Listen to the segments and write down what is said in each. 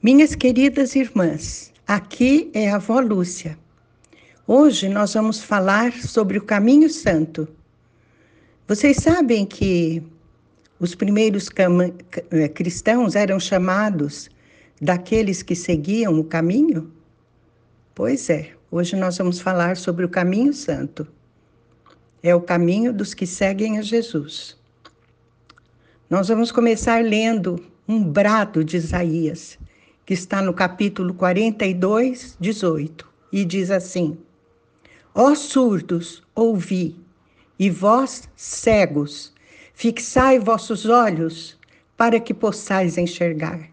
Minhas queridas irmãs, aqui é a avó Lúcia. Hoje nós vamos falar sobre o caminho santo. Vocês sabem que os primeiros eh, cristãos eram chamados daqueles que seguiam o caminho? Pois é, hoje nós vamos falar sobre o caminho santo. É o caminho dos que seguem a Jesus. Nós vamos começar lendo um brado de Isaías que está no capítulo 42, 18, e diz assim: Ó surdos, ouvi, e vós, cegos, fixai vossos olhos para que possais enxergar.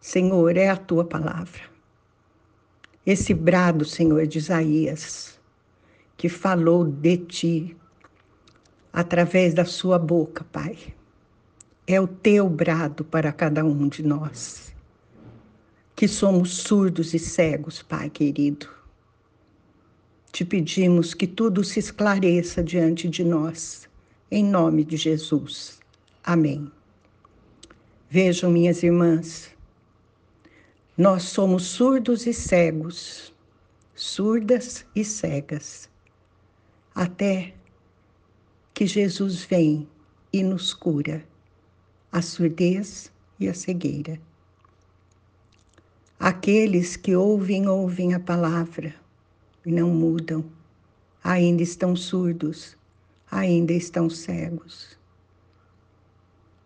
Senhor, é a tua palavra. Esse brado, Senhor, de Isaías, que falou de ti através da sua boca, Pai. É o teu brado para cada um de nós que somos surdos e cegos, Pai querido. Te pedimos que tudo se esclareça diante de nós, em nome de Jesus. Amém. Vejam, minhas irmãs, nós somos surdos e cegos, surdas e cegas, até que Jesus vem e nos cura a surdez e a cegueira. Aqueles que ouvem, ouvem a palavra e não mudam, ainda estão surdos, ainda estão cegos.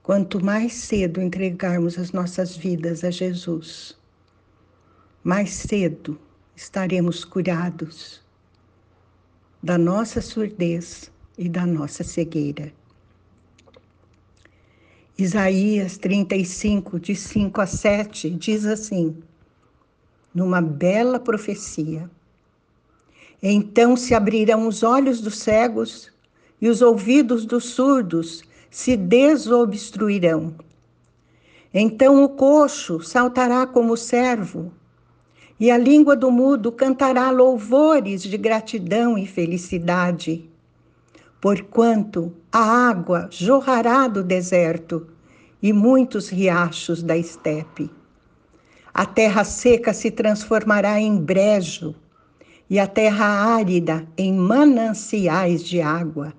Quanto mais cedo entregarmos as nossas vidas a Jesus, mais cedo estaremos curados da nossa surdez e da nossa cegueira. Isaías 35, de 5 a 7, diz assim: numa bela profecia. Então se abrirão os olhos dos cegos e os ouvidos dos surdos se desobstruirão. Então o coxo saltará como servo, e a língua do mudo cantará louvores de gratidão e felicidade. Porquanto a água jorrará do deserto e muitos riachos da estepe. A terra seca se transformará em brejo e a terra árida em mananciais de água.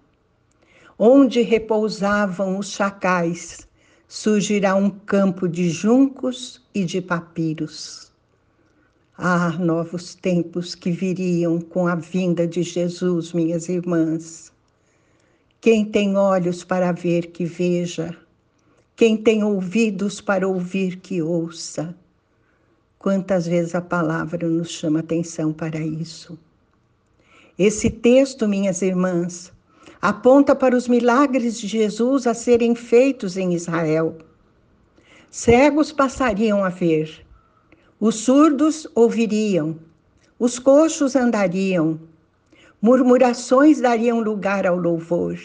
Onde repousavam os chacais, surgirá um campo de juncos e de papiros. Ah, novos tempos que viriam com a vinda de Jesus, minhas irmãs. Quem tem olhos para ver, que veja. Quem tem ouvidos para ouvir, que ouça. Quantas vezes a palavra nos chama atenção para isso? Esse texto, minhas irmãs, aponta para os milagres de Jesus a serem feitos em Israel. Cegos passariam a ver, os surdos ouviriam, os coxos andariam, murmurações dariam lugar ao louvor.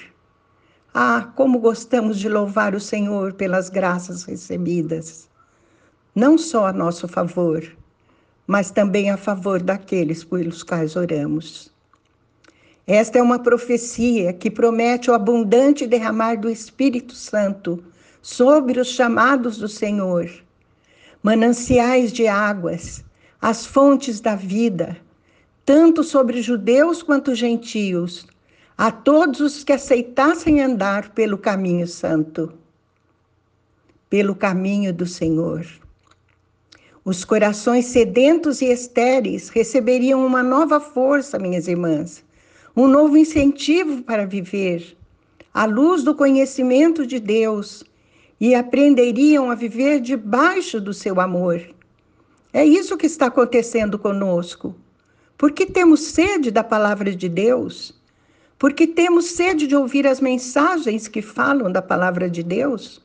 Ah, como gostamos de louvar o Senhor pelas graças recebidas não só a nosso favor, mas também a favor daqueles pelos quais oramos. Esta é uma profecia que promete o abundante derramar do Espírito Santo sobre os chamados do Senhor, mananciais de águas, as fontes da vida, tanto sobre judeus quanto gentios, a todos os que aceitassem andar pelo caminho santo, pelo caminho do Senhor. Os corações sedentos e estéreis receberiam uma nova força, minhas irmãs, um novo incentivo para viver, à luz do conhecimento de Deus, e aprenderiam a viver debaixo do seu amor. É isso que está acontecendo conosco. Porque temos sede da palavra de Deus? Porque temos sede de ouvir as mensagens que falam da palavra de Deus?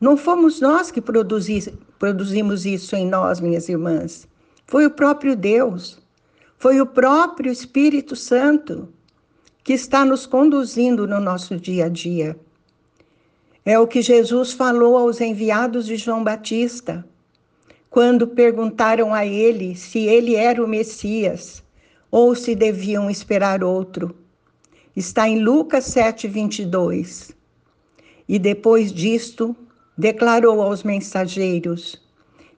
Não fomos nós que produzi, produzimos isso em nós, minhas irmãs. Foi o próprio Deus, foi o próprio Espírito Santo que está nos conduzindo no nosso dia a dia. É o que Jesus falou aos enviados de João Batista, quando perguntaram a ele se ele era o Messias ou se deviam esperar outro. Está em Lucas 7, 22. E depois disto, declarou aos mensageiros: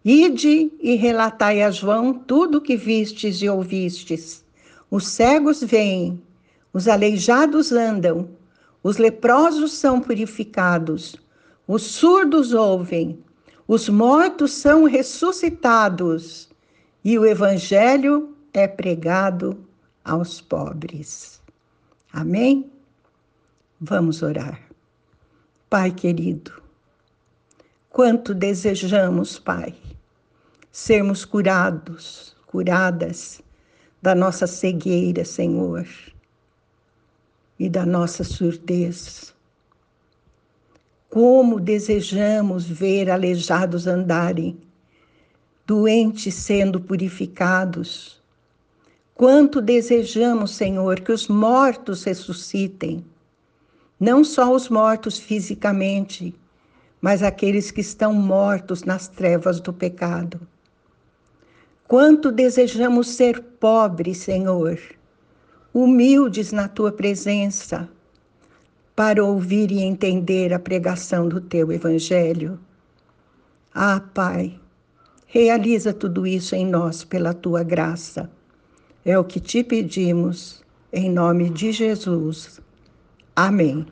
Ide e relatai a João tudo o que vistes e ouvistes. Os cegos vêm, os aleijados andam, os leprosos são purificados, os surdos ouvem, os mortos são ressuscitados e o evangelho é pregado aos pobres. Amém? Vamos orar. Pai querido, quanto desejamos, Pai, sermos curados, curadas da nossa cegueira, Senhor, e da nossa surdez. Como desejamos ver aleijados andarem, doentes sendo purificados. Quanto desejamos, Senhor, que os mortos ressuscitem, não só os mortos fisicamente, mas aqueles que estão mortos nas trevas do pecado. Quanto desejamos ser pobres, Senhor, humildes na tua presença, para ouvir e entender a pregação do teu evangelho. Ah, Pai, realiza tudo isso em nós pela tua graça. É o que te pedimos, em nome de Jesus. Amém.